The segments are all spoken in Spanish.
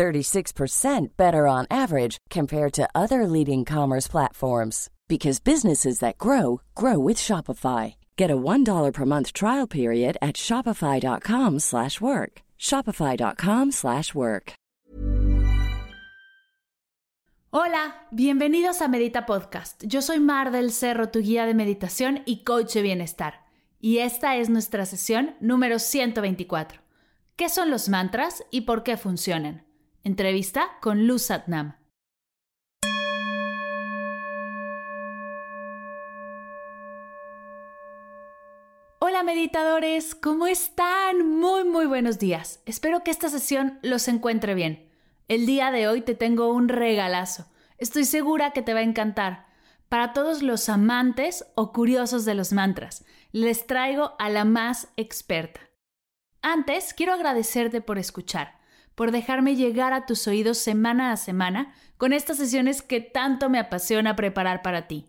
36% better on average compared to other leading commerce platforms because businesses that grow grow with Shopify. Get a $1 per month trial period at shopify.com/work. shopify.com/work. Hola, bienvenidos a Medita Podcast. Yo soy Mar del Cerro, tu guía de meditación y coach de bienestar. Y esta es nuestra sesión número 124. ¿Qué son los mantras y por qué funcionan? Entrevista con Luz Satnam. Hola meditadores, ¿cómo están? Muy muy buenos días. Espero que esta sesión los encuentre bien. El día de hoy te tengo un regalazo. Estoy segura que te va a encantar. Para todos los amantes o curiosos de los mantras, les traigo a la más experta. Antes, quiero agradecerte por escuchar por dejarme llegar a tus oídos semana a semana con estas sesiones que tanto me apasiona preparar para ti.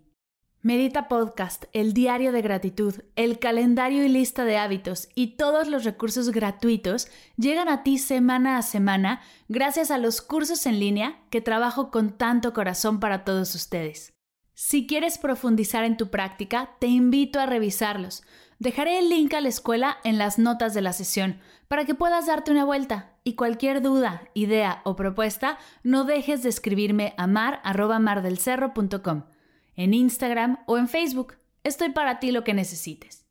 Medita Podcast, el diario de gratitud, el calendario y lista de hábitos y todos los recursos gratuitos llegan a ti semana a semana gracias a los cursos en línea que trabajo con tanto corazón para todos ustedes. Si quieres profundizar en tu práctica, te invito a revisarlos. Dejaré el link a la escuela en las notas de la sesión para que puedas darte una vuelta y cualquier duda, idea o propuesta, no dejes de escribirme a mar@mardelcerro.com en Instagram o en Facebook. Estoy para ti lo que necesites.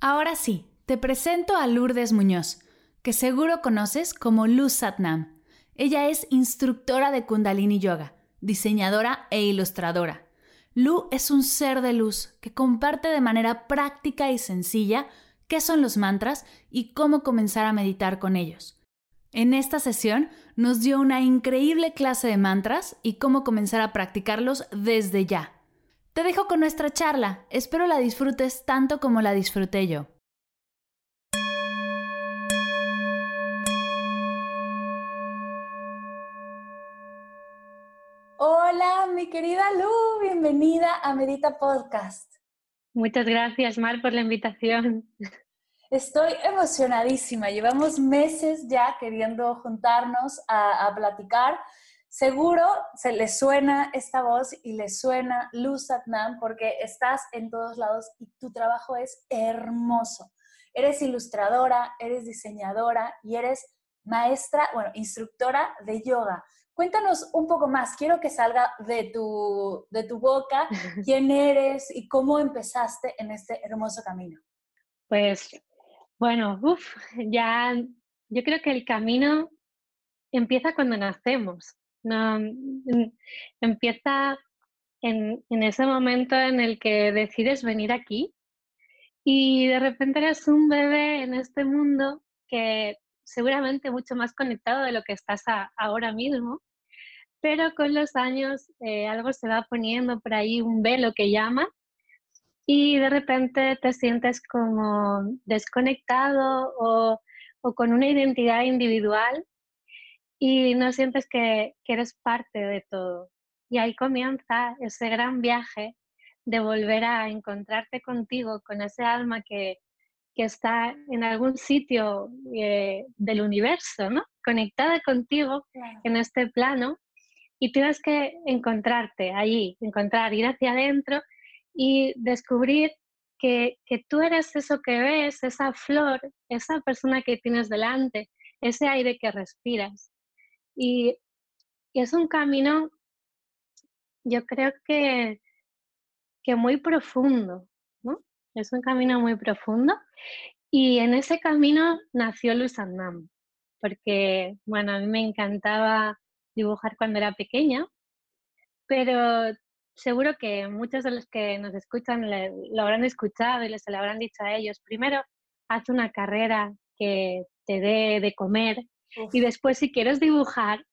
Ahora sí, te presento a Lourdes Muñoz, que seguro conoces como Luz Satnam. Ella es instructora de Kundalini Yoga, diseñadora e ilustradora. Lu es un ser de luz que comparte de manera práctica y sencilla qué son los mantras y cómo comenzar a meditar con ellos. En esta sesión nos dio una increíble clase de mantras y cómo comenzar a practicarlos desde ya. Te dejo con nuestra charla, espero la disfrutes tanto como la disfruté yo. Hola, mi querida Lu, bienvenida a Medita Podcast. Muchas gracias, Mar, por la invitación. Estoy emocionadísima. Llevamos meses ya queriendo juntarnos a, a platicar. Seguro se le suena esta voz y le suena Luz Satnam porque estás en todos lados y tu trabajo es hermoso. Eres ilustradora, eres diseñadora y eres maestra, bueno, instructora de yoga. Cuéntanos un poco más, quiero que salga de tu, de tu boca quién eres y cómo empezaste en este hermoso camino. Pues bueno, uff, ya yo creo que el camino empieza cuando nacemos. No, mm, empieza en, ese momento en el que decides venir aquí y de repente eres un bebé en este mundo que seguramente mucho más conectado de lo que estás ahora mismo, pero con los años eh, algo se va poniendo por ahí, un velo que llama, y de repente te sientes como desconectado o, o con una identidad individual y no sientes que, que, eres parte de todo. Y ahí comienza ese gran viaje de volver a encontrarte contigo, con ese alma que, que está en algún sitio eh, del universo, ¿no? Conectada contigo en este plano y tienes que encontrarte allí, encontrar, ir hacia adentro y descubrir que, que, tú eres eso que ves, esa flor, esa persona que tienes delante, ese aire que respiras. Y, y es un camino, yo creo que, que muy profundo, es un camino muy profundo y en ese camino nació Luz Annam, porque, bueno, a mí me encantaba dibujar cuando era pequeña, pero seguro que muchos de los que nos escuchan lo habrán escuchado y les lo habrán dicho a ellos. Primero, haz una carrera que te dé de comer y después si quieres dibujar,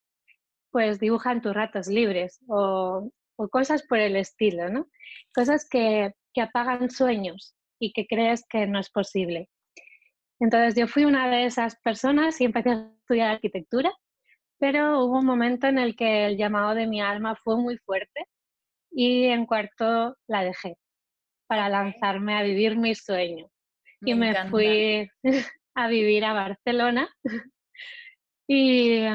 pues dibuja en tus ratos libres o o cosas por el estilo, ¿no? Cosas que, que apagan sueños y que crees que no es posible. Entonces yo fui una de esas personas y empecé a estudiar arquitectura, pero hubo un momento en el que el llamado de mi alma fue muy fuerte y en cuarto la dejé para lanzarme a vivir mi sueño. y me fui a vivir a Barcelona y,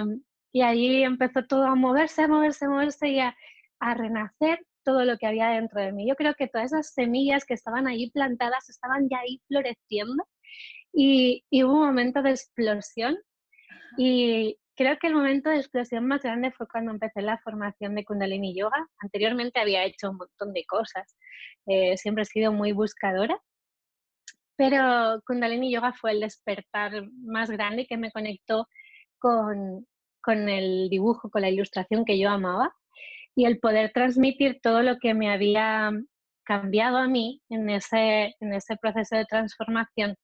y allí empezó todo a moverse, a moverse, a moverse y a, a renacer todo lo que había dentro de mí. Yo creo que todas esas semillas que estaban ahí plantadas estaban ya ahí floreciendo y, hubo un momento de explosión y creo que el momento de explosión más grande fue cuando empecé la formación de Kundalini Yoga. Anteriormente había hecho un montón de cosas, eh, siempre he sido muy buscadora, pero Kundalini Yoga fue el despertar más grande que me conectó con, con el dibujo, con la ilustración que yo amaba y el poder transmitir todo lo que me había cambiado a mí en ese, en ese proceso de transformación,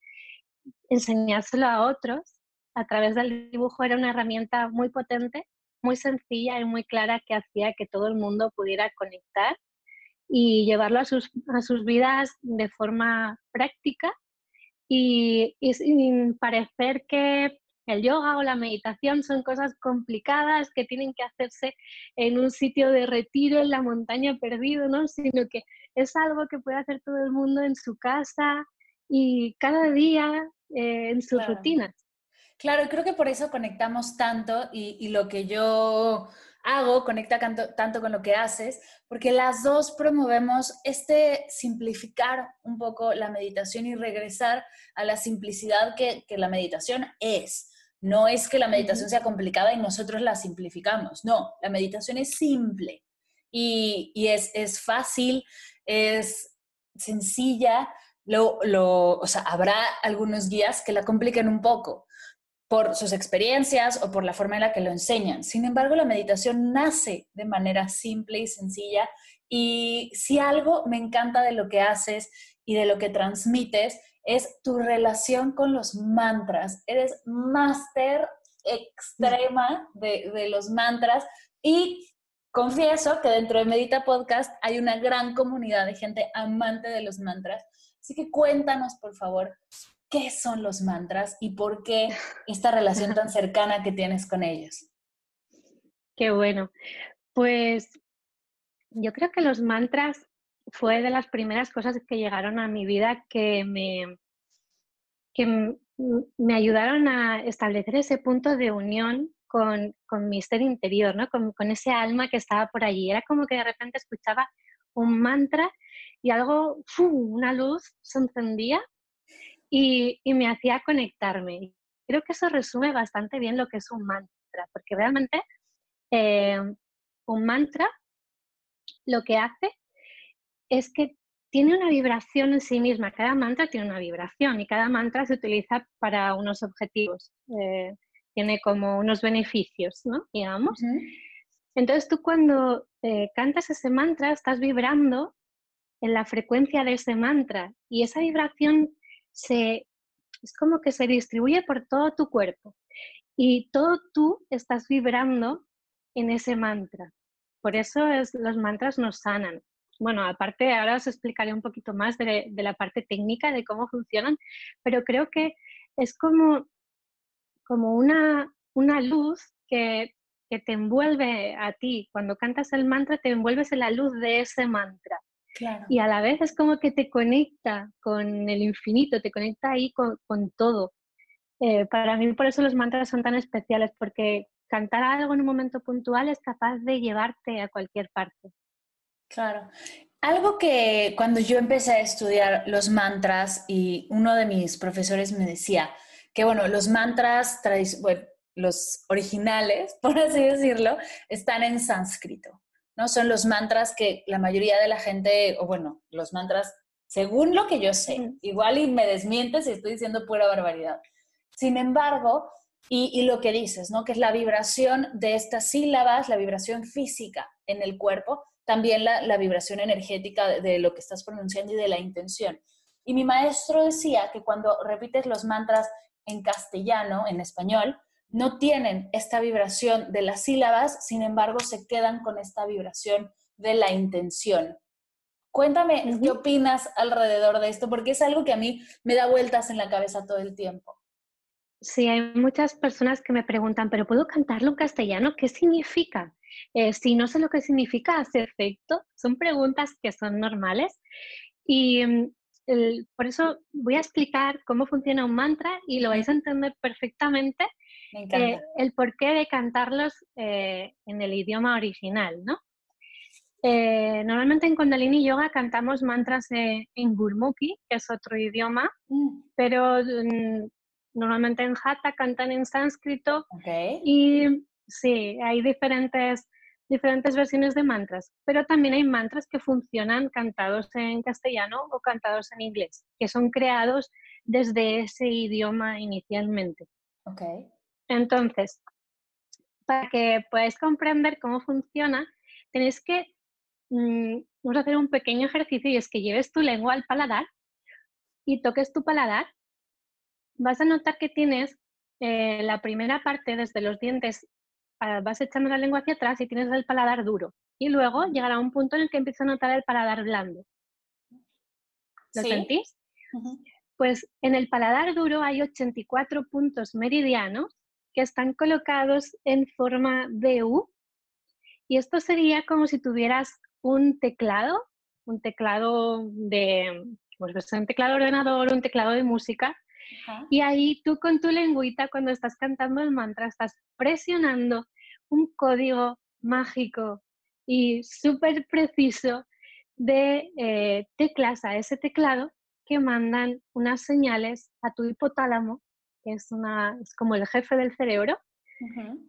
enseñárselo a otros a través del dibujo era una herramienta muy potente, muy sencilla y muy clara que hacía que todo el mundo pudiera conectar y llevarlo a sus, a sus vidas de forma práctica y, y sin parecer que el yoga o la meditación son cosas complicadas que tienen que hacerse en un sitio de retiro en la montaña perdido, ¿no? Sino que es algo que puede hacer todo el mundo en su casa y cada día eh, en sus rutinas. Claro, creo que por eso conectamos tanto y, lo que yo hago conecta tanto, con lo que haces, porque las dos promovemos este simplificar un poco la meditación y regresar a la simplicidad que, que la meditación es. No es que la meditación sea complicada y nosotros la simplificamos. No, la meditación es simple y, es, fácil, es sencilla. Lo, o sea, habrá algunos guías que la compliquen un poco por sus experiencias o por la forma en la que lo enseñan. Sin embargo, la meditación nace de manera simple y sencilla y si algo me encanta de lo que haces y de lo que transmites es tu relación con los mantras. Eres máster extrema de, los mantras y confieso que dentro de Medita Podcast hay una gran comunidad de gente amante de los mantras. Así que cuéntanos, por favor, qué son los mantras y por qué esta relación tan cercana que tienes con ellos. Qué bueno. Pues yo creo que los mantras fue de las primeras cosas que llegaron a mi vida que me, que me ayudaron a establecer ese punto de unión con, con mi ser interior, ¿no? Con, con, ese alma que estaba por allí. Era como que de repente escuchaba un mantra y algo, una luz se encendía y, y, me hacía conectarme. Creo que eso resume bastante bien lo que es un mantra, porque realmente eh, un mantra lo que hace es que tiene una vibración en sí misma. Cada mantra tiene una vibración y cada mantra se utiliza para unos objetivos. Eh, tiene como unos beneficios, ¿no? Digamos. Entonces tú cuando eh, cantas ese mantra estás vibrando en la frecuencia de ese mantra y esa vibración se, es como que se distribuye por todo tu cuerpo y todo tú estás vibrando en ese mantra. Por eso es, los mantras nos sanan. Bueno, aparte, ahora os explicaré un poquito más de, la parte técnica de cómo funcionan, pero creo que es como, como una, una luz que, que te envuelve a ti. Cuando cantas el mantra, te envuelves en la luz de ese mantra. Y a la vez es como que te conecta con el infinito, te conecta ahí con, con todo. Eh, para mí por eso los mantras son tan especiales, porque cantar algo en un momento puntual es capaz de llevarte a cualquier parte. Claro. Algo que cuando yo empecé a estudiar los mantras y uno de mis profesores me decía que, bueno, los mantras, bueno, los originales, por así decirlo, están en sánscrito, ¿no? Son los mantras que la mayoría de la gente, o bueno, los mantras, según lo que yo sé, igual y me desmientes si estoy diciendo pura barbaridad. Sin embargo, y, y, lo que dices, ¿no? Que es la vibración de estas sílabas, la vibración física en el cuerpo, también la, vibración energética de, lo que estás pronunciando y de la intención. Y mi maestro decía que cuando repites los mantras en castellano, en español, no tienen esta vibración de las sílabas, sin embargo se quedan con esta vibración de la intención. Cuéntame, ¿qué opinas alrededor de esto? Porque es algo que a mí me da vueltas en la cabeza todo el tiempo. Sí, hay muchas personas que me preguntan, ¿pero puedo cantarlo en castellano? ¿Qué significa? Eh, si no sé lo que significa, ¿hace efecto? Son preguntas que son normales y mm, por eso voy a explicar cómo funciona un mantra y lo vais a entender perfectamente eh, el porqué de cantarlos eh, en el idioma original, ¿no? normalmente en Kundalini Yoga cantamos mantras en Gurmukhi, que es otro idioma, mm. pero mm, normalmente en Hatha cantan en sánscrito y sí, hay diferentes, diferentes versiones de mantras, pero también hay mantras que funcionan cantados en castellano o cantados en inglés, que son creados desde ese idioma inicialmente. Okay. Entonces, para que podáis comprender cómo funciona, tenéis que, mm, vamos a hacer un pequeño ejercicio y es que lleves tu lengua al paladar y toques tu paladar vas a notar que tienes eh, la primera parte desde los dientes, ah, vas echando la lengua hacia atrás y tienes el paladar duro. Y luego llegará un punto en el que empieza a notar el paladar blando. ¿Lo sentís? Pues en el paladar duro hay 84 puntos meridianos que están colocados en forma de U. Y esto sería como si tuvieras un teclado, un teclado de, pues un teclado de ordenador, un teclado de música, y ahí tú con tu lengüita, cuando estás cantando el mantra, estás presionando un código mágico y súper preciso de eh, teclas a ese teclado que mandan unas señales a tu hipotálamo, que es, una, es como el jefe del cerebro,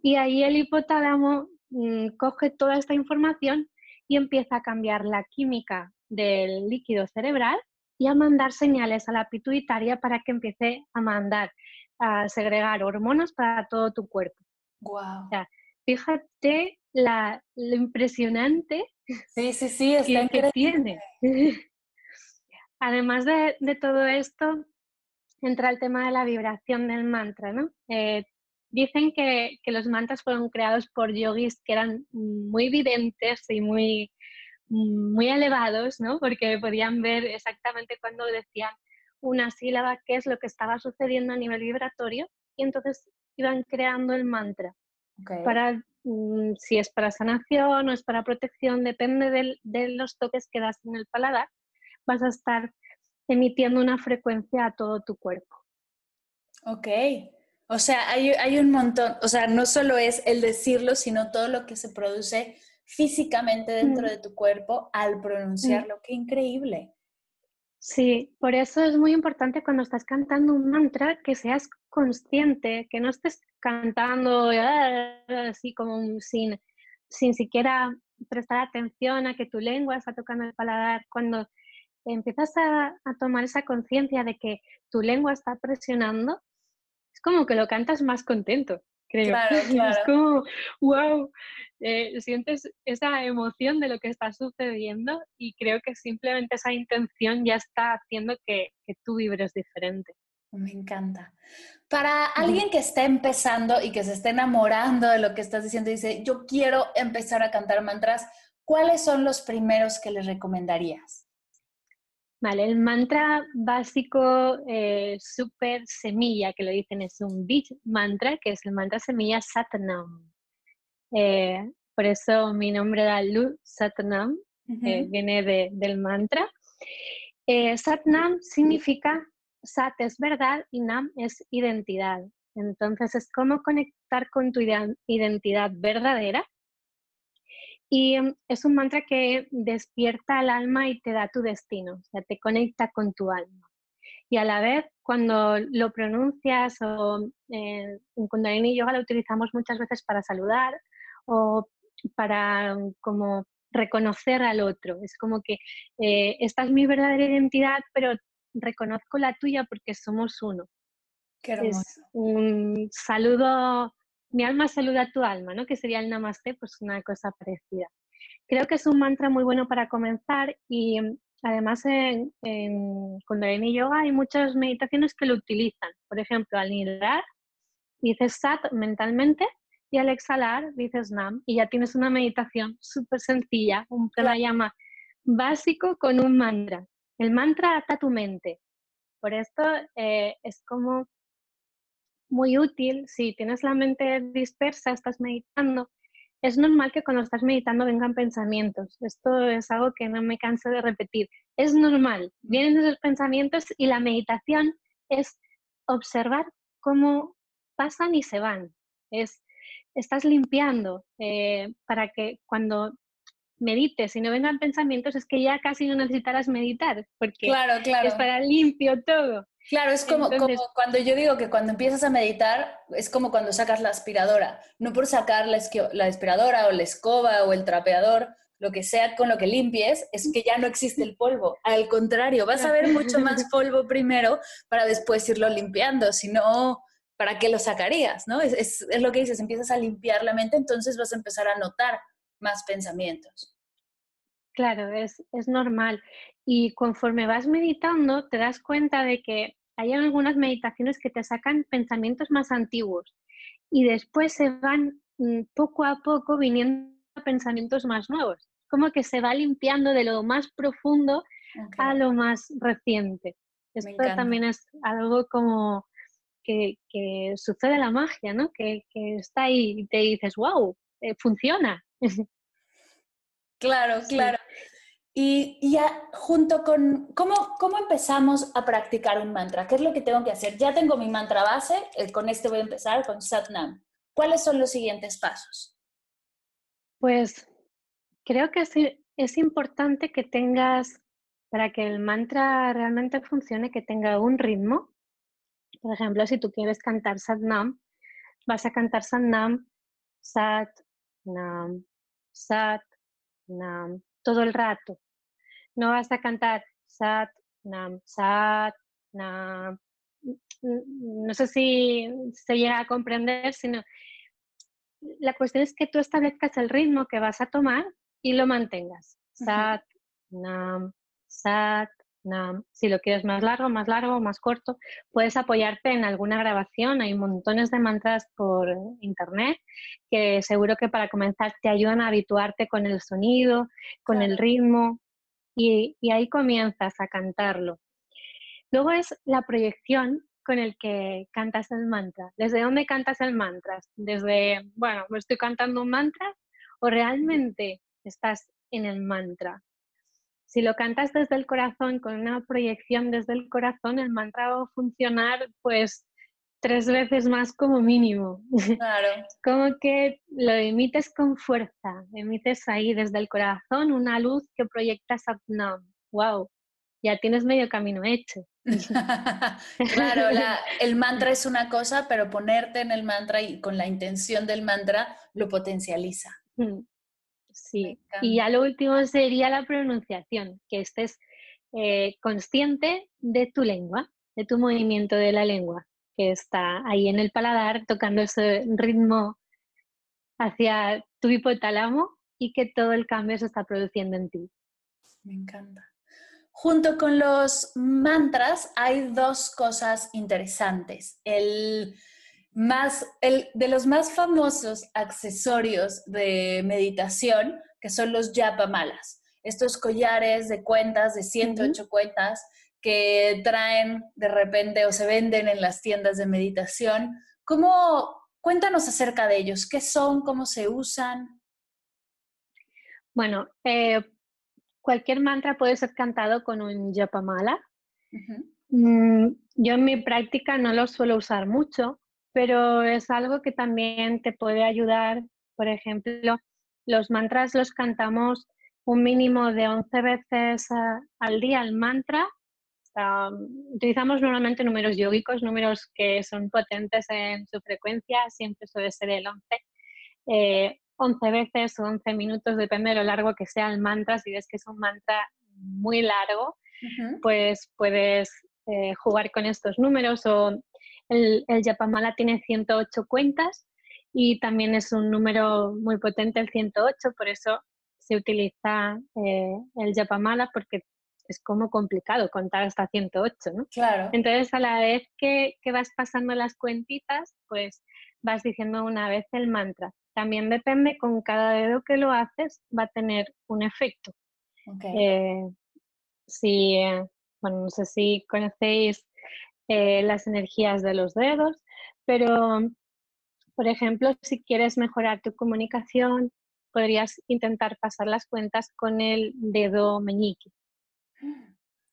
y ahí el hipotálamo mm, coge toda esta información y empieza a cambiar la química del líquido cerebral y a mandar señales a la pituitaria para que empiece a mandar, a segregar hormonas para todo tu cuerpo. Wow. fíjate la, lo impresionante sí, sí, sí, está que, tiene. Además de, de, todo esto, entra el tema de la vibración del mantra, ¿no? Eh, dicen que, que, los mantras fueron creados por yogis que eran muy videntes y muy muy elevados, ¿no? Porque podían ver exactamente cuando decían una sílaba qué es lo que estaba sucediendo a nivel vibratorio y entonces iban creando el mantra. Para, mm, si es para sanación o es para protección, depende de los toques que das en el paladar, vas a estar emitiendo una frecuencia a todo tu cuerpo. Ok, o sea, hay, hay un montón, o sea, no solo es el decirlo, sino todo lo que se produce físicamente dentro mm. de tu cuerpo al pronunciarlo. Mm. ¡Qué increíble! Sí, por eso es muy importante cuando estás cantando un mantra que seas consciente, que no estés cantando ah, así como sin, sin siquiera prestar atención a que tu lengua está tocando el paladar. Cuando empiezas a, a tomar esa conciencia de que tu lengua está presionando, es como que lo cantas más contento creo. Claro, claro. Es como, wow, eh, sientes esa emoción de lo que está sucediendo y creo que simplemente esa intención ya está haciendo que, que tú vibres diferente. Me encanta. Para alguien que está empezando y que se está enamorando de lo que estás diciendo, dice, yo quiero empezar a cantar mantras, ¿cuáles son los primeros que les recomendarías? Vale, el mantra básico eh, super semilla, que lo dicen, es un big mantra, que es el mantra semilla Satnam. Eh, por eso mi nombre era Lu Satnam, viene del mantra. Eh, Satnam significa Sat es verdad y Nam es identidad. Entonces es como conectar con tu identidad verdadera y mm, es un mantra que despierta al alma y te da tu destino, o sea, te conecta con tu alma. Y a la vez, cuando lo pronuncias o eh, en Kundalini Yoga lo utilizamos muchas veces para saludar o para mm, como reconocer al otro. Es como que eh, esta es mi verdadera identidad, pero reconozco la tuya porque somos uno. Qué hermoso. Es un saludo mi alma saluda a tu alma, ¿no? Que sería el namaste, pues una cosa parecida. Creo que es un mantra muy bueno para comenzar y mm, además en, en Kundalini Yoga hay muchas meditaciones que lo utilizan. Por ejemplo, al inhalar, dices sat mentalmente y y al exhalar dices Nam y ya tienes una meditación súper sencilla, un pranayama básico con un mantra. El mantra ata tu mente. Por esto eh, es como muy útil si tienes la mente dispersa, estás meditando. Es normal que cuando estás meditando vengan pensamientos. Esto es algo que no me canso de repetir. Es normal, vienen esos pensamientos y la meditación es observar cómo pasan y se van. Es, estás limpiando eh, para que cuando medites y no vengan pensamientos es que ya casi no necesitarás meditar porque claro, claro. estará limpio todo. Claro, es como, cuando yo digo que cuando empiezas a meditar es como cuando sacas la aspiradora, no por sacar la, la aspiradora o la escoba o el trapeador, lo que sea con lo que limpies, es que ya no existe el polvo. Al contrario, vas a ver mucho más polvo primero para después irlo limpiando, si no, ¿para qué lo sacarías? ¿no? Es, es, es, lo que dices, empiezas a limpiar la mente, entonces vas a empezar a notar más pensamientos. Claro, es, es normal. Y conforme vas meditando, te das cuenta de que hay algunas meditaciones que te sacan pensamientos más antiguos y después se van mm, poco a poco viniendo pensamientos más nuevos. Como que se va limpiando de lo más profundo a lo más reciente. Esto también es algo como que, que, sucede la magia, ¿no? Que, que, está ahí y te dices, wow, eh, funciona. Claro, claro. Y, ya junto con, ¿cómo, ¿cómo empezamos a practicar un mantra? ¿Qué es lo que tengo que hacer? Ya tengo mi mantra base, eh, con este voy a empezar, con Satnam. ¿Cuáles son los siguientes pasos? Pues creo que es, es importante que tengas, para que el mantra realmente funcione, que tenga un ritmo. Por ejemplo, si tú quieres cantar Satnam, vas a cantar Satnam, Sat, Nam, Sat, Nam, todo el rato no vas a cantar Sat, Nam, Sat, Nam. No sé si se llega a comprender, sino la cuestión es que tú establezcas el ritmo que vas a tomar y lo mantengas. Sat, Nam, Sat, Nam. Si lo quieres más largo, más largo, más corto, puedes apoyarte en alguna grabación. Hay montones de mantras por internet que seguro que para comenzar te ayudan a habituarte con el sonido, con el ritmo y, ahí comienzas a cantarlo. Luego es la proyección con el que cantas el mantra. ¿Desde dónde cantas el mantra? Desde, bueno, me estoy cantando un mantra o realmente estás en el mantra. Si lo cantas desde el corazón, con una proyección desde el corazón, el mantra va a funcionar pues tres veces más como mínimo. Claro. como que lo emites con fuerza, emites ahí desde el corazón una luz que proyecta Satnam. ¡Wow! Ya tienes medio camino hecho. claro, el mantra es una cosa, pero ponerte en el mantra y con la intención del mantra lo potencializa. Mm, sí, y ya lo último sería la pronunciación, que estés eh, consciente de tu lengua, de tu movimiento de la lengua que está ahí en el paladar tocando ese ritmo hacia tu hipotálamo y que todo el cambio se está produciendo en ti. Me encanta. Junto con los mantras hay dos cosas interesantes. El más, el, de los más famosos accesorios de meditación, que son los yapamalas. Estos collares de cuentas, de 108 cuentas, que traen de repente o se venden en las tiendas de meditación. ¿Cómo, cuéntanos acerca de ellos? ¿Qué son? ¿Cómo se usan? Bueno, eh, cualquier mantra puede ser cantado con un yapamala. Mm, yo en mi práctica no lo suelo usar mucho, pero es algo que también te puede ayudar. Por ejemplo, los mantras los cantamos un mínimo de 11 veces al día el mantra utilizamos normalmente números yógicos, números que son potentes en su frecuencia, siempre suele ser el 11. Eh, 11 veces o 11 minutos, depende de lo largo que sea el mantra. Si ves que es un mantra muy largo, pues puedes eh, jugar con estos números. O el, el Yapamala tiene 108 cuentas y también es un número muy potente el 108, por eso se utiliza eh, el Yapamala porque es como complicado contar hasta 108, ¿no? Claro. Entonces, a la vez que, que vas pasando las cuentitas, pues vas diciendo una vez el mantra. También depende, con cada dedo que lo haces, va a tener un efecto. Eh, si, eh, bueno, no sé si conocéis eh, las energías de los dedos, pero, por ejemplo, si quieres mejorar tu comunicación, podrías intentar pasar las cuentas con el dedo meñique.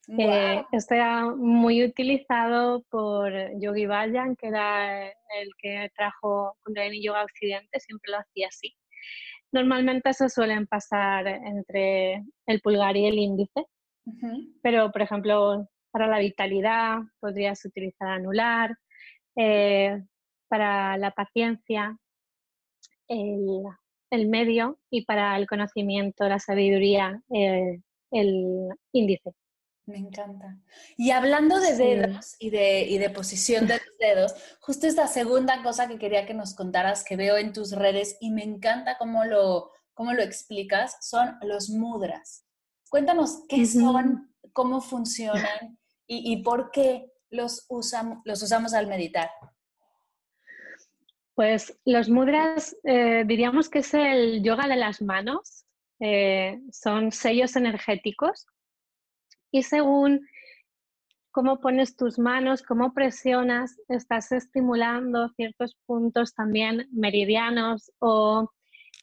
Eh, esto era muy utilizado por Yogi Bayan, que era el que trajo Kundalini Yoga Occidente, siempre lo hacía así. Normalmente se suelen pasar entre el pulgar y el índice, pero por ejemplo, para la vitalidad podrías utilizar anular, eh, para la paciencia, el, el, medio y para el conocimiento, la sabiduría, eh, el índice. Me encanta. Y hablando de dedos y, de, y de posición de los dedos, justo esta segunda cosa que quería que nos contaras, que veo en tus redes y me encanta cómo lo, cómo lo explicas, son los mudras. Cuéntanos qué son, cómo funcionan y, y por qué los, usamos los usamos al meditar. Pues los mudras eh, diríamos que es el yoga de las manos, eh, son sellos energéticos y según cómo pones tus manos, cómo presionas, estás estimulando ciertos puntos también meridianos o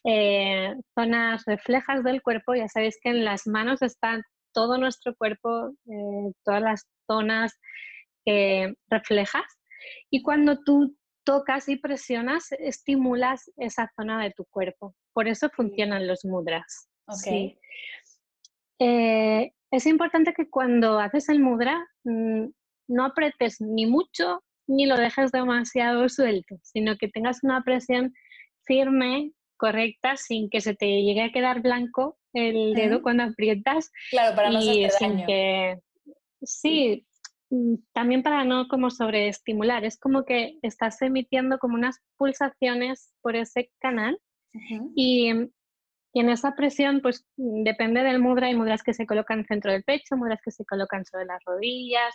eh, zonas reflejas del cuerpo. Ya sabéis que en las manos está todo nuestro cuerpo, eh, todas las zonas reflejas. Y cuando tú tocas y presionas, estimulas esa zona de tu cuerpo. Por eso funcionan los mudras. Okay. Eh, es importante que cuando haces el mudra mm, no apretes ni mucho ni lo dejes demasiado suelto, sino que tengas una presión firme, correcta, sin que se te llegue a quedar blanco el dedo cuando aprietas. Claro, para no y sin que Sí, mm, también para no como sobreestimular. Es como que estás emitiendo como unas pulsaciones por ese canal y y en esa presión, pues depende del mudra, hay mudras que se colocan centro del pecho, mudras que se colocan sobre las rodillas,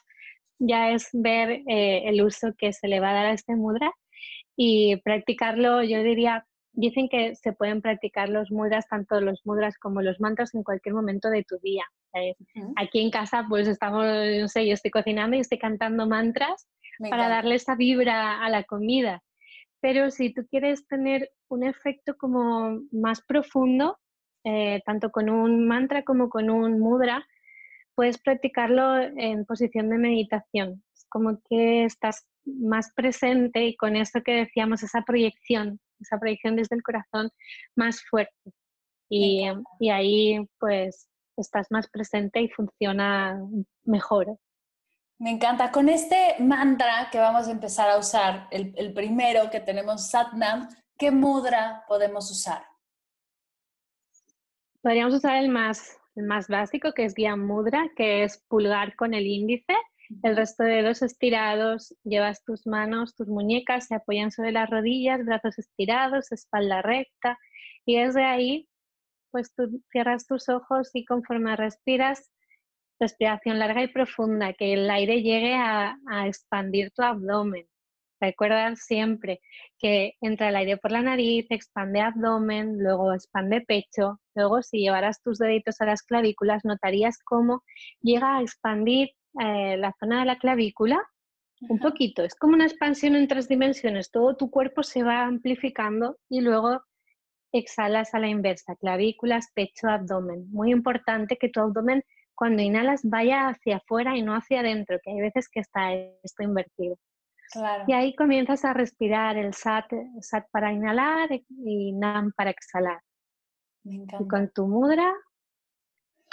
ya es ver eh, el uso que se le va a dar a este mudra y practicarlo, yo diría, dicen que se pueden practicar los mudras, tanto los mudras como los mantras en cualquier momento de tu día. Aquí en casa pues estamos, no sé, yo estoy cocinando y estoy cantando mantras para darle esa vibra a la comida pero si tú quieres tener un efecto como más profundo, eh, tanto con un mantra como con un mudra, puedes practicarlo en posición de meditación. Es como que estás más presente y con eso que decíamos, esa proyección, esa proyección desde el corazón más fuerte. Y, y ahí pues estás más presente y funciona mejor. Me encanta. Con este mantra que vamos a empezar a usar, el, primero que tenemos Satnam, ¿qué mudra podemos usar? Podríamos usar el más, el más básico, que es Guía Mudra, que es pulgar con el índice. El resto de dedos estirados, llevas tus manos, tus muñecas se apoyan sobre las rodillas, brazos estirados, espalda recta. Y desde ahí, pues tú cierras tus ojos y conforme respiras, respiración larga y profunda, que el aire llegue a, expandir tu abdomen. Recuerda siempre que entra el aire por la nariz, expande abdomen, luego expande pecho, luego si llevaras tus deditos a las clavículas notarías cómo llega a expandir eh, la zona de la clavícula un poquito. Es como una expansión en tres dimensiones, todo tu cuerpo se va amplificando y luego exhalas a la inversa, clavículas, pecho, abdomen. Muy importante que tu abdomen cuando inhalas vaya hacia afuera y no hacia adentro, que hay veces que está esto invertido. Y ahí comienzas a respirar el sat, sat para inhalar y nam para exhalar. Me encanta. Y con tu mudra.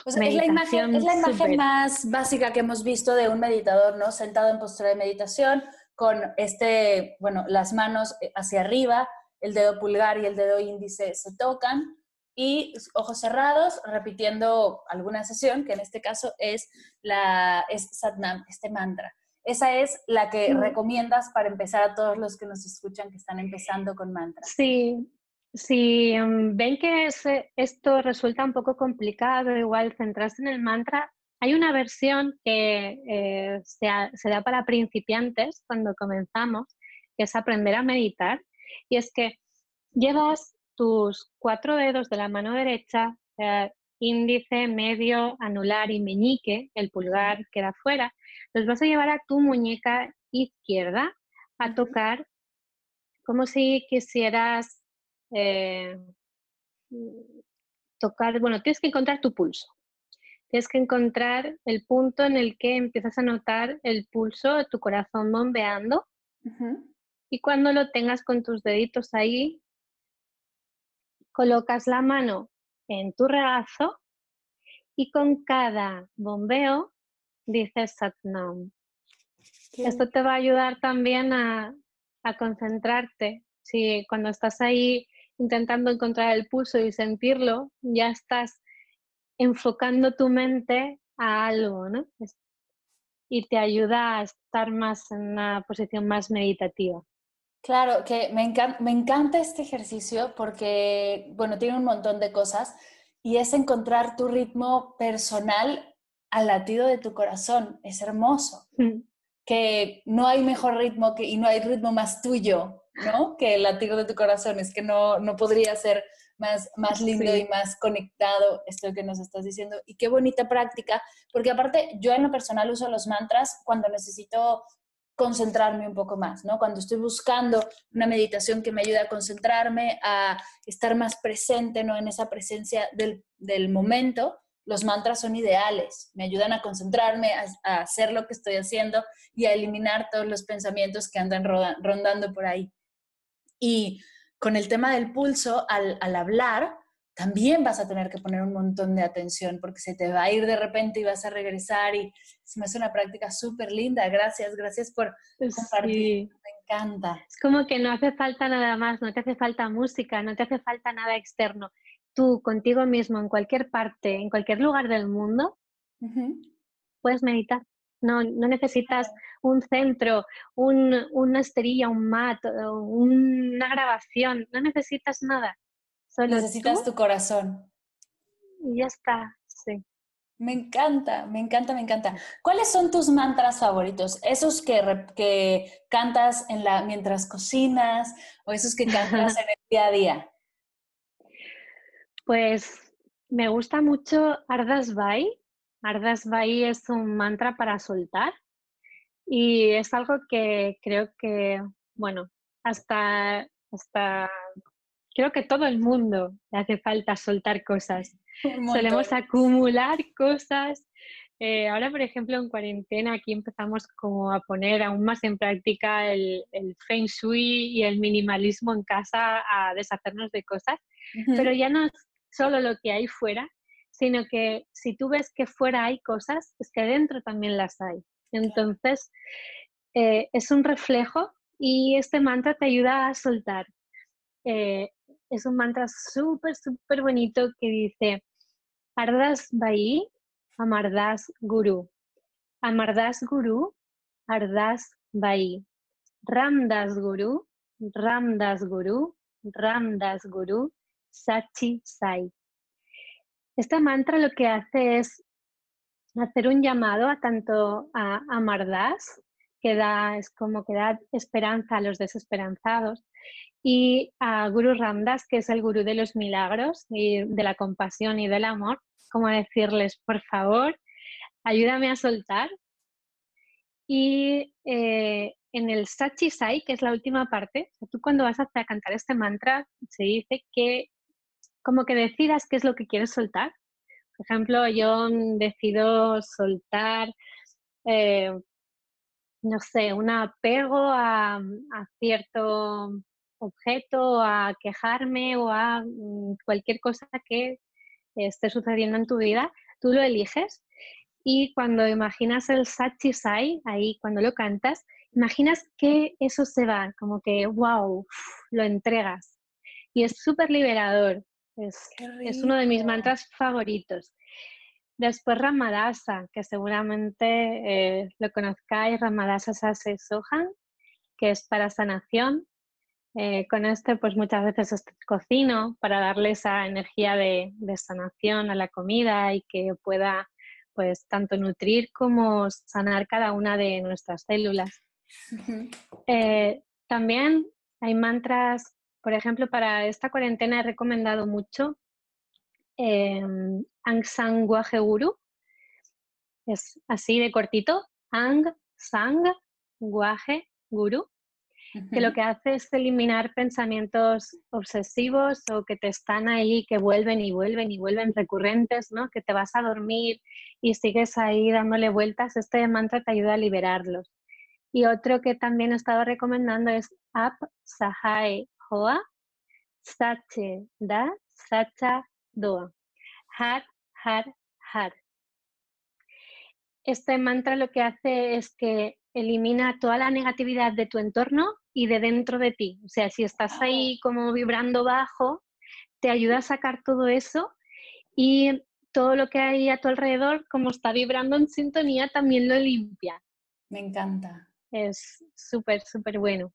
es la imagen, es la imagen más básica que hemos visto de un meditador, ¿no? Sentado en postura de meditación, con este, bueno, las manos hacia arriba, el dedo pulgar y el dedo índice se tocan, y ojos cerrados, repitiendo alguna sesión, que en este caso es la es Satnam, este mantra. Esa es la que recomiendas para empezar a todos los que nos escuchan que están empezando con mantra. Sí, si mm, ven que esto resulta un poco complicado, igual centrarse en el mantra, Hay una versión que eh, se, se, da para principiantes cuando comenzamos, que es aprender a meditar, y es que llevas tus cuatro dedos de la mano derecha, eh, índice, medio, anular y meñique, el pulgar queda fuera, los vas a llevar a tu muñeca izquierda a tocar como si quisieras eh, tocar, bueno, tienes que encontrar tu pulso. Tienes que encontrar el punto en el que empiezas a notar el pulso de tu corazón bombeando. Y cuando lo tengas con tus deditos ahí, colocas la mano en tu regazo y con cada bombeo dices Satnam. Esto te va a ayudar también a, a concentrarte. Si cuando estás ahí intentando encontrar el pulso y sentirlo, ya estás enfocando tu mente a algo, ¿no? Y te ayuda a estar más en una posición más meditativa. Claro, que me, encanta, me encanta este ejercicio porque, bueno, tiene un montón de cosas y es encontrar tu ritmo personal al latido de tu corazón. Es hermoso. Mm. Que no hay mejor ritmo que, y no hay ritmo más tuyo, ¿no? Que el latido de tu corazón. Es que no, no podría ser más, más lindo y más conectado esto que nos estás diciendo. Y qué bonita práctica, porque aparte yo en lo personal uso los mantras cuando necesito concentrarme un poco más, ¿no? Cuando estoy buscando una meditación que me ayude a concentrarme, a estar más presente, ¿no? En esa presencia del, del momento, los mantras son ideales, me ayudan a concentrarme, a, hacer lo que estoy haciendo y a eliminar todos los pensamientos que andan rondando por ahí. Y con el tema del pulso, al, al hablar, también vas a tener que poner un montón de atención porque se te va a ir de repente y vas a regresar y se me hace una práctica súper linda. Gracias, gracias por compartir. Me encanta. Es como que no hace falta nada más, no te hace falta música, no te hace falta nada externo. Tú contigo mismo, en cualquier parte, en cualquier lugar del mundo, puedes meditar. No, no necesitas un centro, un, una esterilla, un mat, una grabación, no necesitas nada Necesitas tu corazón. Y ya está, sí. Me encanta, me encanta, me encanta. ¿Cuáles son tus mantras favoritos? ¿Esos que, que cantas en la, mientras cocinas o esos que cantas en el día a día? Pues me gusta mucho Ardas Vai. Ardas Vai es un mantra para soltar y es algo que creo que, bueno, hasta, hasta creo que todo el mundo le hace falta soltar cosas. Solemos acumular cosas. Eh, ahora, por ejemplo, en cuarentena aquí empezamos como a poner aún más en práctica el, feng shui y el minimalismo en casa, a deshacernos de cosas. Pero ya no es solo lo que hay fuera, sino que si tú ves que fuera hay cosas, es que dentro también las hay. Entonces, eh, es un reflejo y este mantra te ayuda a soltar. Eh, es un mantra súper, súper bonito que dice, Ardas Bai, Amardas Guru. Amardas Guru, Ardas Bai. Ramdas Guru, Ramdas Guru, Ramdas Guru, Sachi Sai. Este mantra lo que hace es hacer un llamado a tanto a Amardas, que da, es como que da esperanza a los desesperanzados, y a Guru Ramdas, que es el gurú de los milagros y de la compasión y del amor, como decirles, por favor, ayúdame a soltar. Y eh, en el Sachi Sai, que es la última parte, tú cuando vas a cantar este mantra, se dice que como que decidas qué es lo que quieres soltar. Por ejemplo, yo decido soltar, eh, no sé, un apego a cierto objeto, a quejarme o a mm, cualquier cosa que esté sucediendo en tu vida, tú lo eliges y cuando imaginas el Sachi Sai, ahí cuando lo cantas, imaginas que eso se va, como que, wow, lo entregas. Y es súper liberador, es, es, uno de mis mantras favoritos. Después Ramadasa, que seguramente eh, lo conozcáis, Ramadasa Sase Sohan, que es para sanación. Eh, con este, pues muchas veces cocino para darle esa energía de, sanación a la comida y que pueda pues tanto nutrir como sanar cada una de nuestras células. Eh, también hay mantras, por ejemplo, para esta cuarentena he recomendado mucho eh, Ang Sang Guru. Es así de cortito, Ang Sang Guaje Guru que lo que hace es eliminar pensamientos obsesivos o que te están ahí, que vuelven y vuelven y vuelven recurrentes, ¿no? Que te vas a dormir y sigues ahí dándole vueltas. Este mantra te ayuda a liberarlos. Y otro que también he estado recomendando es Ap Sahai Hoa Sache Da Sacha Doa. Har, har, har. Este mantra lo que hace es que elimina toda la negatividad de tu entorno y de dentro de ti. O sea, si estás ahí como vibrando bajo, te ayuda a sacar todo eso y todo lo que hay a tu alrededor, como está vibrando en sintonía, también lo limpia. Me encanta. Es súper, súper bueno.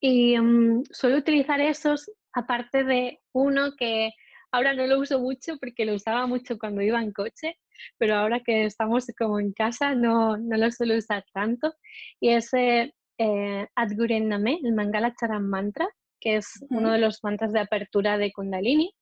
Y um, suelo utilizar esos, aparte de uno que ahora no lo uso mucho porque lo usaba mucho cuando iba en coche, pero ahora que estamos como en casa no, no lo suelo usar tanto. Y ese eh, Adguren Name, el Mangala Charan Mantra, que es uno de los mantras de apertura de Kundalini.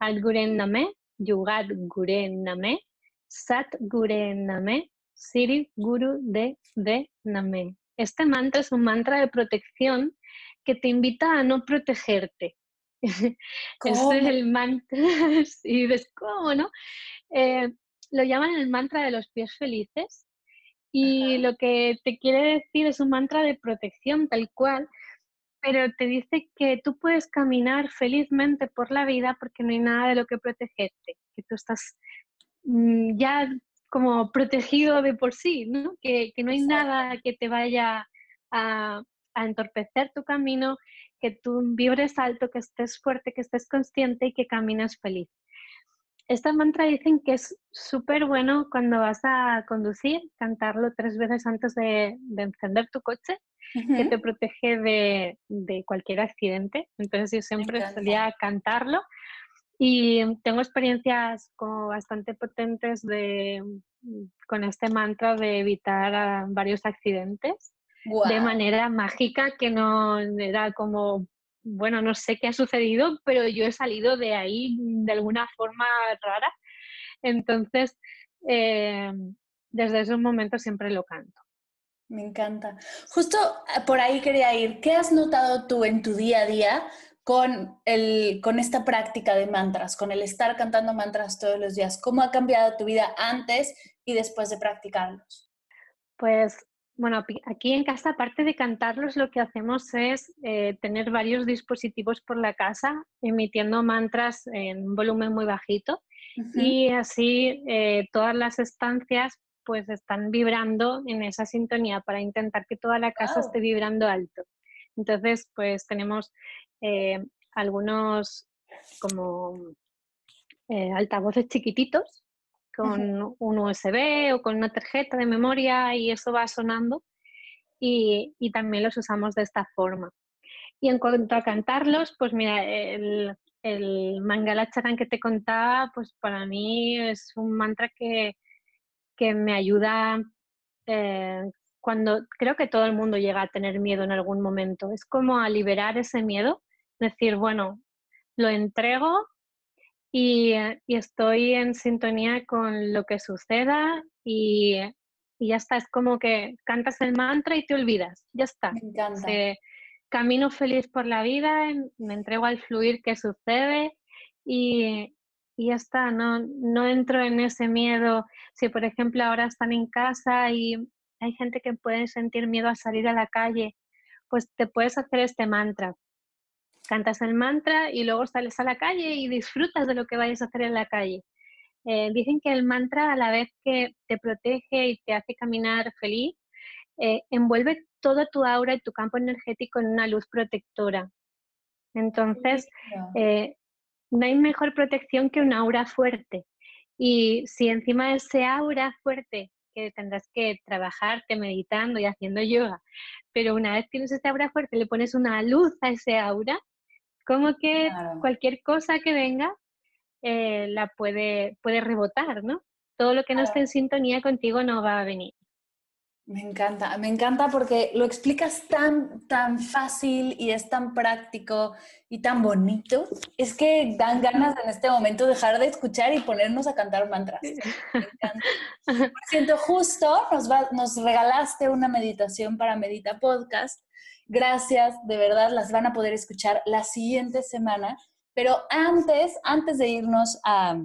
Adguren Name, Yugat Guren Name, Sat Guren Name, Siri Guru de De Name. Este mantra es un mantra de protección que te invita a no protegerte. Este es el mantra, y ves cómo, ¿no? Eh, lo llaman el mantra de los pies felices y lo que te quiere decir es un mantra de protección tal cual, pero te dice que tú puedes caminar felizmente por la vida porque no hay nada de lo que protegerte, que tú estás mm, ya como protegido de por sí, ¿no? Que, no hay nada que te vaya a, a entorpecer tu camino, que tú vibres alto, que estés fuerte, que estés consciente y que camines feliz. Esta mantra dicen que es súper bueno cuando vas a conducir, cantarlo tres veces antes de, encender tu coche, que te protege de, cualquier accidente. Entonces yo siempre solía cantarlo. Y tengo experiencias como bastante potentes de, con este mantra de evitar varios accidentes de manera mágica que no era como bueno, no sé qué ha sucedido, pero yo he salido de ahí de alguna forma rara. Entonces, eh, desde esos momentos siempre lo canto. Me encanta. Justo eh, por ahí quería ir. ¿Qué has notado tú en tu día a día con, el, con esta práctica de mantras, con el estar cantando mantras todos los días? ¿Cómo ha cambiado tu vida antes y después de practicarlos? Pues bueno, aquí en casa, aparte de cantarlos, lo que hacemos es eh, tener varios dispositivos por la casa emitiendo mantras en un volumen muy bajito y así eh, todas las estancias pues están vibrando en esa sintonía para intentar que toda la casa esté vibrando alto. Entonces, pues tenemos eh, algunos como altavoces chiquititos con un USB o con una tarjeta de memoria y eso va sonando y, también los usamos de esta forma. Y en cuanto a cantarlos, pues mira, el, el Mangala Charan que te contaba, pues para mí es un mantra que, que me ayuda eh, cuando creo que todo el mundo llega a tener miedo en algún momento. Es como a liberar ese miedo, decir, bueno, lo entrego eh, y, estoy en sintonía con lo que suceda y, ya está, es como que cantas el mantra y te olvidas, ya está. Me encanta. camino feliz por la vida, me entrego al fluir que sucede y, ya está, no, no entro en ese miedo. Si por ejemplo ahora están en casa y hay gente que puede sentir miedo a salir a la calle, pues te puedes hacer este mantra cantas el mantra y luego sales a la calle y disfrutas de lo que vayas a hacer en la calle. Eh, dicen que el mantra a la vez que te protege y te hace caminar feliz, eh, envuelve toda tu aura y tu campo energético en una luz protectora. Entonces, eh, no hay mejor protección que una aura fuerte. Y si encima de ese aura fuerte, que tendrás que trabajarte meditando y haciendo yoga, pero una vez tienes ese aura fuerte, le pones una luz a ese aura, como que cualquier cosa que venga eh, la puede, puede rebotar, ¿no? todo lo que no esté en sintonía contigo no va a venir. Me encanta, me encanta porque lo explicas tan, tan fácil y es tan práctico y tan bonito. Es que dan ganas en este momento dejar de escuchar y ponernos a cantar mantras. Me encanta. Por cierto, justo nos, nos regalaste una meditación para Medita Podcast. Gracias, de verdad, las van a poder escuchar la siguiente semana. Pero antes, antes de irnos a,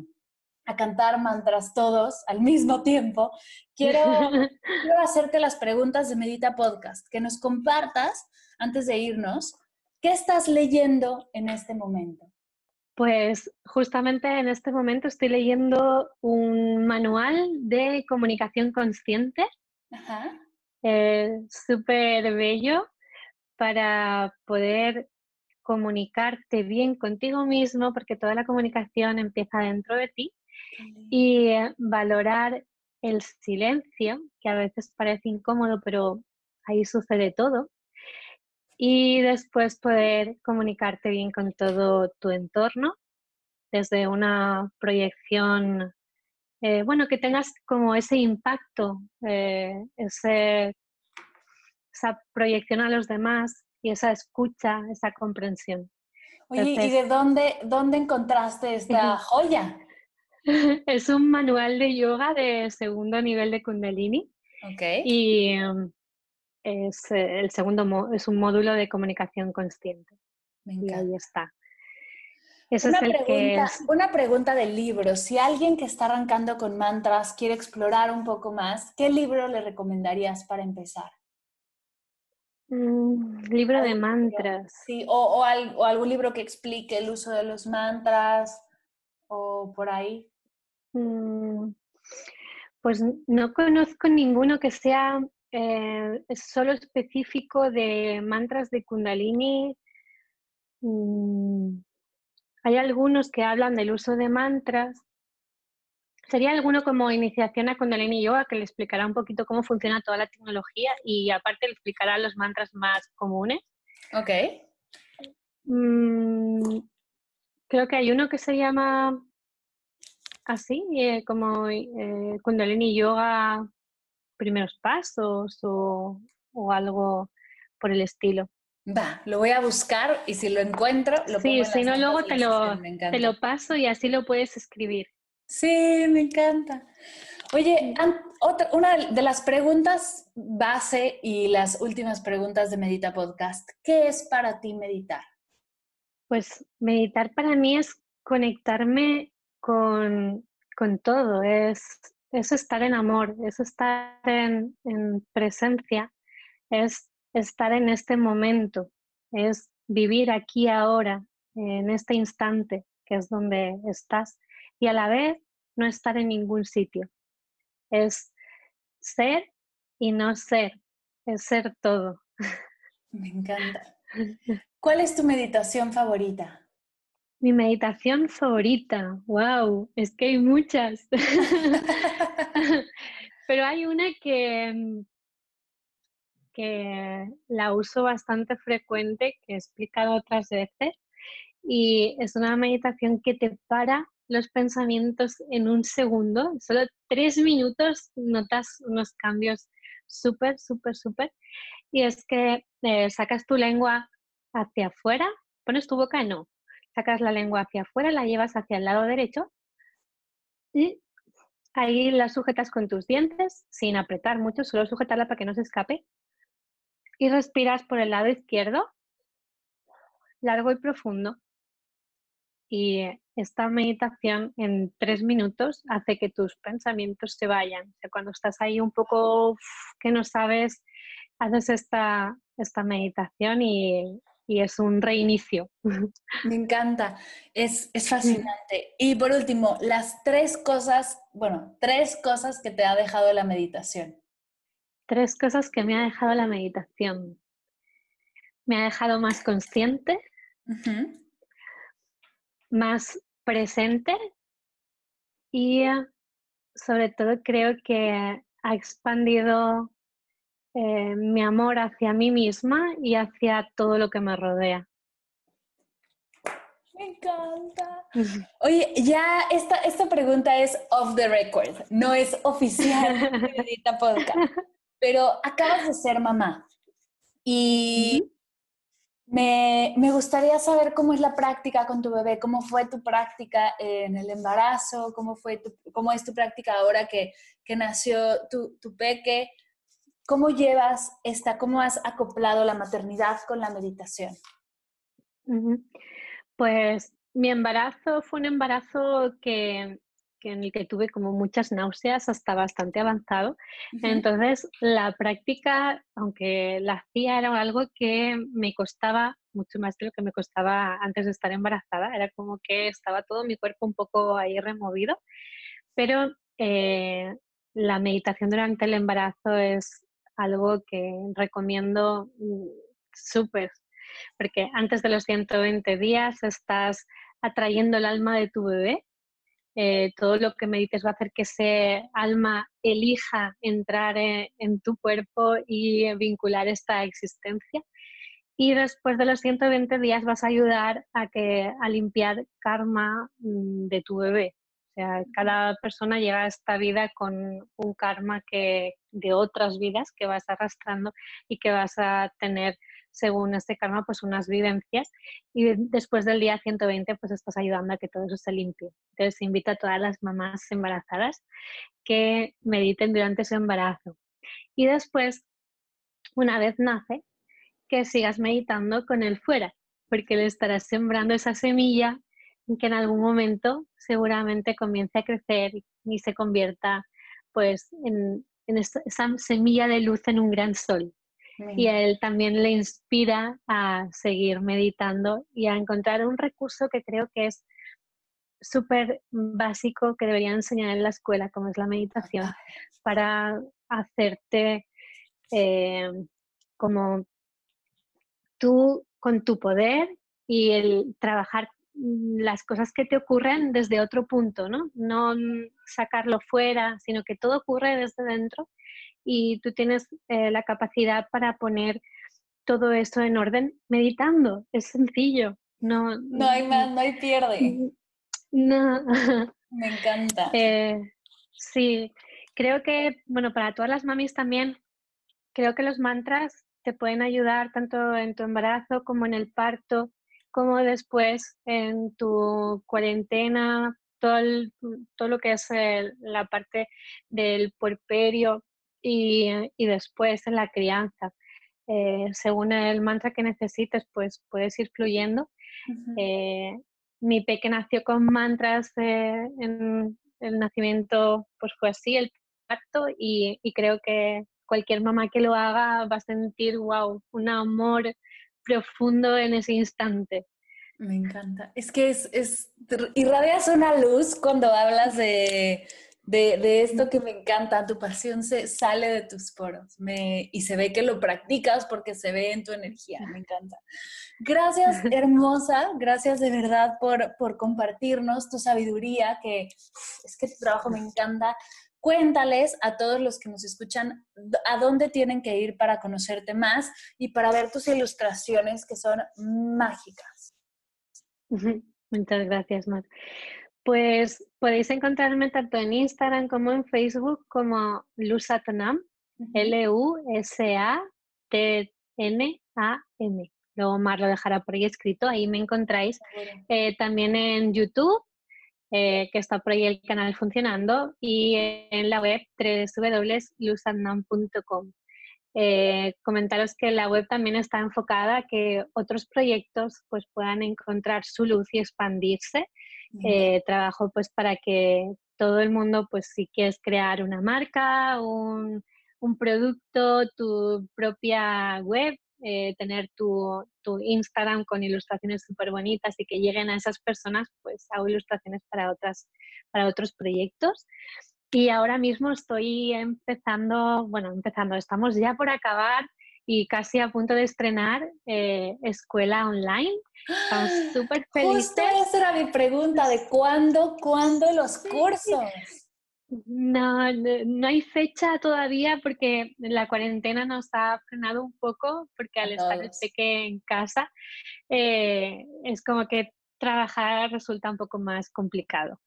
a cantar mantras todos al mismo tiempo, quiero, quiero, hacerte las preguntas de Medita Podcast, que nos compartas antes de irnos, ¿qué estás leyendo en este momento? Pues justamente en este momento estoy leyendo un manual de comunicación consciente, eh, súper bello, para poder comunicarte bien contigo mismo, porque toda la comunicación empieza dentro de ti y eh, valorar el silencio, que a veces parece incómodo, pero ahí sucede todo. Y después poder comunicarte bien con todo tu entorno desde una proyección, eh, bueno, que tengas como ese impacto, eh, ese, esa proyección a los demás y esa escucha, esa comprensión. Oye, ¿y de dónde, dónde encontraste esta joya? es un manual de yoga de segundo nivel de Kundalini. Okay. Y em, es eh, el segundo es un módulo de comunicación consciente. Y ahí está. Eso una, es pregunta, que una pregunta del libro. Si alguien que está arrancando con mantras quiere explorar un poco más, ¿qué libro le recomendarías para empezar? Mm, libro de mantras. Sí, o, o, algún libro que explique el uso de los mantras o por ahí. Mm, pues no conozco ninguno que sea eh, solo específico de mantras de Kundalini. Mm, hay algunos que hablan del uso de mantras. Sería alguno como iniciación a Kundalini Yoga que le explicará un poquito cómo funciona toda la tecnología y aparte le explicará los mantras más comunes. Ok. Mm, creo que hay uno que se llama así, eh, como eh, Kundalini Yoga, primeros pasos o, algo por el estilo. Va, lo voy a buscar y si lo encuentro, lo Sí, si no, luego te lo, te lo paso y así lo puedes escribir. Sí, me encanta. Oye, otra, una de las preguntas base y las últimas preguntas de Medita Podcast, ¿qué es para ti meditar? Pues meditar para mí es conectarme con, todo, es, estar en amor, es estar en, presencia, es estar en este momento, es vivir aquí ahora, en este instante, que es donde estás, y a la vez no estar en ningún sitio. Es ser y no ser, es ser todo. Me encanta. ¿Cuál es tu meditación favorita? Mi meditación favorita, wow, es que hay muchas. Pero hay una que, mm, que la uso bastante frecuente, que he explicado otras veces, y es una meditación que te para los pensamientos en un segundo, solo tres minutos notas unos cambios súper, súper, súper. Y es que eh, sacas tu lengua hacia afuera, pones tu boca, no, sacas la lengua hacia afuera, la llevas hacia el lado derecho y ahí la sujetas con tus dientes sin apretar mucho, solo sujetarla para que no se escape. Y respiras por el lado izquierdo, largo y profundo. Y esta meditación en tres minutos hace que tus pensamientos se vayan. cuando estás ahí un poco que no sabes, haces esta, esta meditación y y es un reinicio. Me encanta, es, es fascinante. Y por último, las tres cosas, bueno, tres cosas que te ha dejado la meditación. Tres cosas que me ha dejado la meditación. Me ha dejado más consciente, más presente y sobre todo creo que ha expandido eh, mi amor hacia mí misma y hacia todo lo que me rodea. Me encanta. Oye, ya esta, esta pregunta es off the record, no es oficial de Podcast, pero acabas de ser mamá y me, gustaría saber cómo es la práctica con tu bebé, cómo fue tu práctica en el embarazo, cómo, fue tu, cómo es tu práctica ahora que, que nació tu, tu peque, cómo llevas esta, cómo has acoplado la maternidad con la meditación. Pues mi embarazo fue un embarazo que, en el que tuve como muchas náuseas hasta bastante avanzado. Entonces, la práctica, aunque la hacía, era algo que me costaba mucho más de lo que me costaba antes de estar embarazada. Era como que estaba todo mi cuerpo un poco ahí removido. Pero eh, la meditación durante el embarazo es algo que recomiendo súper, porque antes de los 120 días estás atrayendo el alma de tu bebé. Eh, todo lo que medites va a hacer que ese alma elija entrar en, tu cuerpo y vincular esta existencia. Y después de los 120 días vas a ayudar a, que, a limpiar karma mm, de tu bebé. O sea, cada persona llega a esta vida con un karma que, de otras vidas que vas arrastrando y que vas a tener según este karma, pues unas vivencias y después del día 120 pues estás ayudando a que todo eso se limpie. Entonces invito a todas las mamás embarazadas que mediten durante su embarazo. Y después, una vez nace, que sigas meditando con él fuera, porque le estarás sembrando esa semilla que en algún momento seguramente comience a crecer y se convierta pues en, en esa semilla de luz en un gran sol y a él también le inspira a seguir meditando y a encontrar un recurso que creo que es súper básico que deberían enseñar en la escuela, como es la meditación, para hacerte eh, como tú con tu poder y el trabajar las cosas que te ocurren desde otro punto, ¿no? No sacarlo fuera, sino que todo ocurre desde dentro y tú tienes eh, la capacidad para poner todo eso en orden meditando. Es sencillo. No, no hay más, no hay pierde. No. Me encanta. Eh, sí, creo que, bueno, para todas las mamis también, creo que los mantras te pueden ayudar tanto en tu embarazo como en el parto, como después en tu cuarentena, todo, todo lo que es la parte del puerperio, y, y después en la crianza. Eh, según el mantra que necesites, pues puedes ir fluyendo. Eh, mi peque nació con mantras en el nacimiento, pues fue así, el parto, y, y, creo que cualquier mamá que lo haga va a sentir, wow, un amor profundo en ese instante. Me encanta. Es que es, es irradias una luz cuando hablas de, de, esto que me encanta, tu pasión se sale de tus poros y se ve que lo practicas porque se ve en tu energía, me encanta. Gracias, hermosa, gracias de verdad por, por compartirnos tu sabiduría, que es que tu trabajo me encanta. Cuéntales a todos los que nos escuchan a dónde tienen que ir para conocerte más y para ver tus ilustraciones que son mágicas. Muchas gracias, Mar. Pues podéis encontrarme tanto en Instagram como en Facebook como Lusatnam, L-U-S-A-T-N-A-M. Luego Mar lo dejará por ahí escrito, ahí me encontráis. Eh, también en YouTube, eh, que está por ahí el canal funcionando, y en la web www.lusatnam.com. Eh, comentaros que la web también está enfocada a que otros proyectos pues, puedan encontrar su luz y expandirse eh, trabajo pues para que todo el mundo, pues si quieres crear una marca, un, un producto, tu propia web, eh, tener tu, tu, Instagram con ilustraciones súper bonitas y que lleguen a esas personas, pues hago ilustraciones para, otras, para otros proyectos. Y ahora mismo estoy empezando, bueno, empezando, estamos ya por acabar y casi a punto de estrenar eh, escuela online. Estamos súper felices. Justo esa era mi pregunta, ¿de cuándo, cuándo los cursos? No, no, hay fecha todavía porque la cuarentena nos ha frenado un poco porque al estar el peque en casa eh, es como que trabajar resulta un poco más complicado.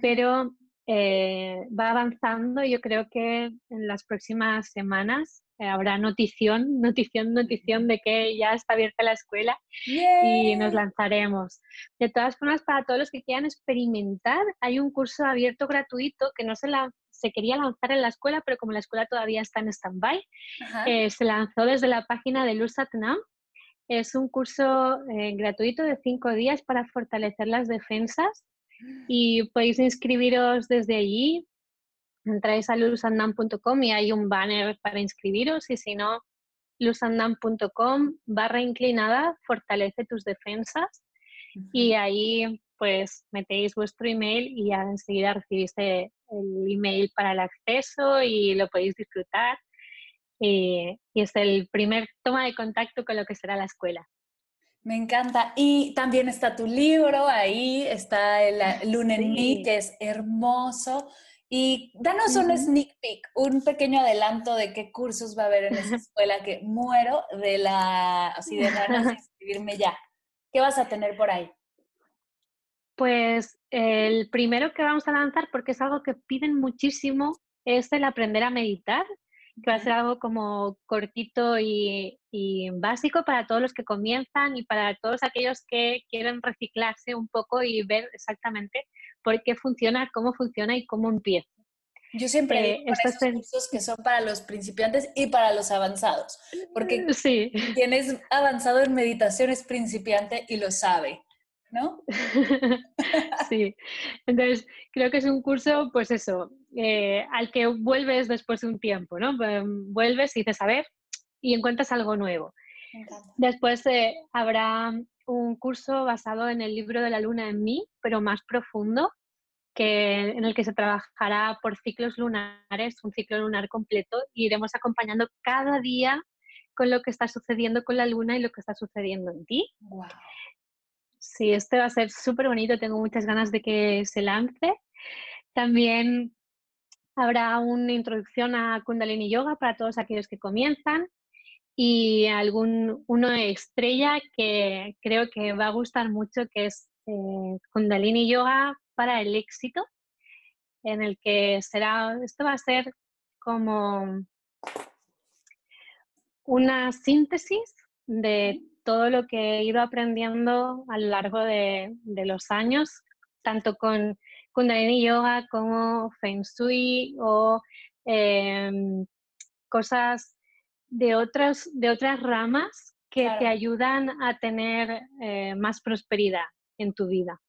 Pero eh, va avanzando y yo creo que en las próximas semanas habrá notición, notición, notición de que ya está abierta la escuela y nos lanzaremos. De todas formas, para todos los que quieran experimentar, hay un curso abierto gratuito que no se, la, se quería lanzar en la escuela, pero como la escuela todavía está en stand-by, eh, se lanzó desde la página de Lusatnam. Es un curso eh, gratuito de cinco días para fortalecer las defensas y podéis inscribiros desde allí entráis a lusandam.com y hay un banner para inscribiros y si no, lusandam.com barra inclinada fortalece tus defensas y ahí pues metéis vuestro email y ya enseguida recibís el email para el acceso y lo podéis disfrutar. Y, es el primer toma de contacto con lo que será la escuela. Me encanta. Y también está tu libro ahí, está el Luna en que es hermoso. Y danos un sneak peek, un pequeño adelanto de qué cursos va a haber en esa escuela que muero de la, así de ganas de inscribirme ya. ¿Qué vas a tener por ahí? Pues el primero que vamos a lanzar, porque es algo que piden muchísimo, es el aprender a meditar, que va a ser algo como cortito y, y, básico para todos los que comienzan y para todos aquellos que quieren reciclarse un poco y ver exactamente por qué funciona, cómo funciona y cómo empieza. Yo siempre eh, digo estos cursos que son para los principiantes y para los avanzados, porque mm, sí. tienes avanzado en meditación es principiante y lo sabe, ¿no? sí, entonces creo que es un curso, pues eso, eh, al que vuelves después de un tiempo, ¿no? Vuelves y dices, a ver, y encuentras algo nuevo. Después eh, habrá un curso basado en el libro de la luna en mí, pero más profundo, que, en el que se trabajará por ciclos lunares, un ciclo lunar completo, y iremos acompañando cada día con lo que está sucediendo con la luna y lo que está sucediendo en ti. Wow. Sí, este va a ser súper bonito, tengo muchas ganas de que se lance. También habrá una introducción a Kundalini Yoga para todos aquellos que comienzan y algún uno estrella que creo que va a gustar mucho, que es eh, Kundalini Yoga para el éxito, en el que será, esto va a ser como una síntesis de todo lo que he ido aprendiendo a lo largo de, los años, tanto con Kundalini Yoga como Feng Shui o em, cosas de, otras, de otras ramas que te ayudan a tener eh, más prosperidad en tu vida.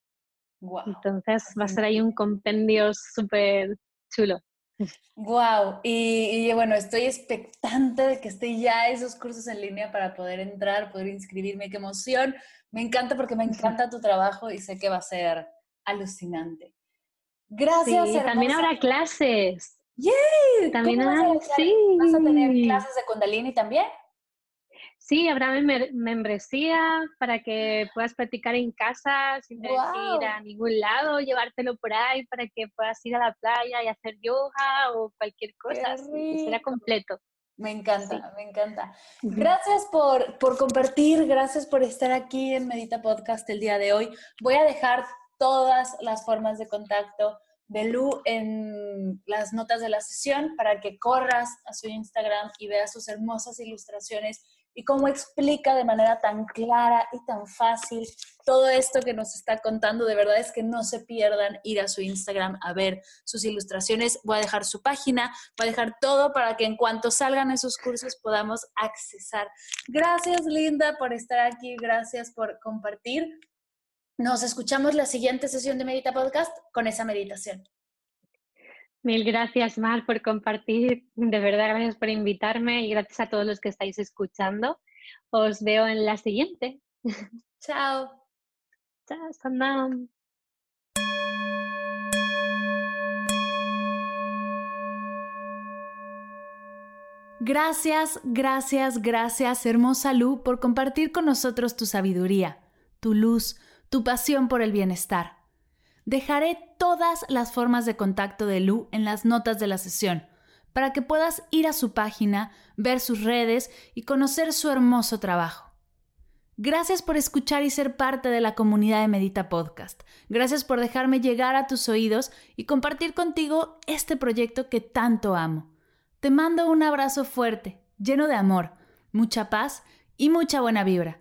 Entonces va a ser ahí un compendio súper chulo. Wow, y, bueno, estoy expectante de que esté ya esos cursos en línea para poder entrar, poder inscribirme, qué emoción. Me encanta porque me encanta tu trabajo y sé que va a ser alucinante. Gracias. Sí, también habrá clases. ¡Yay! También sí. ¿Vas a tener clases de Kundalini también? Sí, habrá membresía para que puedas practicar en casa sin tener ir a ningún lado, llevártelo por ahí para que puedas ir a la playa y hacer yoga o cualquier cosa. Será completo. Me encanta, me encanta. Gracias por, por compartir, gracias por estar aquí en Medita Podcast el día de hoy. Voy a dejar todas las formas de contacto de en las notas de la sesión para que corras a su Instagram y veas sus hermosas ilustraciones y cómo explica de manera tan clara y tan fácil todo esto que nos está contando. De verdad es que no se pierdan ir a su Instagram a ver sus ilustraciones. Voy a dejar su página, voy a dejar todo para que en cuanto salgan esos cursos podamos accesar. Gracias Linda por estar aquí, gracias por compartir. Nos escuchamos la siguiente sesión de Medita Podcast con esa meditación. Mil gracias, Mar, por compartir. De verdad, gracias por invitarme y gracias a todos los que estáis escuchando. Os veo en la siguiente. Chao. Chao, Sandam. Gracias, gracias, gracias, hermosa Lu, por compartir con nosotros tu sabiduría, tu luz, tu pasión por el bienestar. Dejaré todas las formas de contacto de Lu en las notas de la sesión para que puedas ir a su página, ver sus redes y conocer su hermoso trabajo. Gracias por escuchar y ser parte de la comunidad de Medita Podcast. Gracias por dejarme llegar a tus oídos y compartir contigo este proyecto que tanto amo. Te mando un abrazo fuerte, lleno de amor, mucha paz y mucha buena vibra.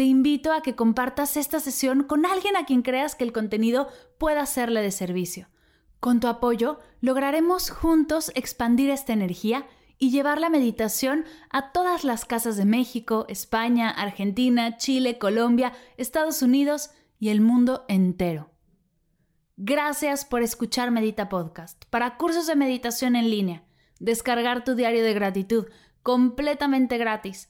Te invito a que compartas esta sesión con alguien a quien creas que el contenido pueda serle de servicio. Con tu apoyo, lograremos juntos expandir esta energía y llevar la meditación a todas las casas de México, España, Argentina, Chile, Colombia, Estados Unidos y el mundo entero. Gracias por escuchar Medita Podcast. Para cursos de meditación en línea, descargar tu diario de gratitud completamente gratis,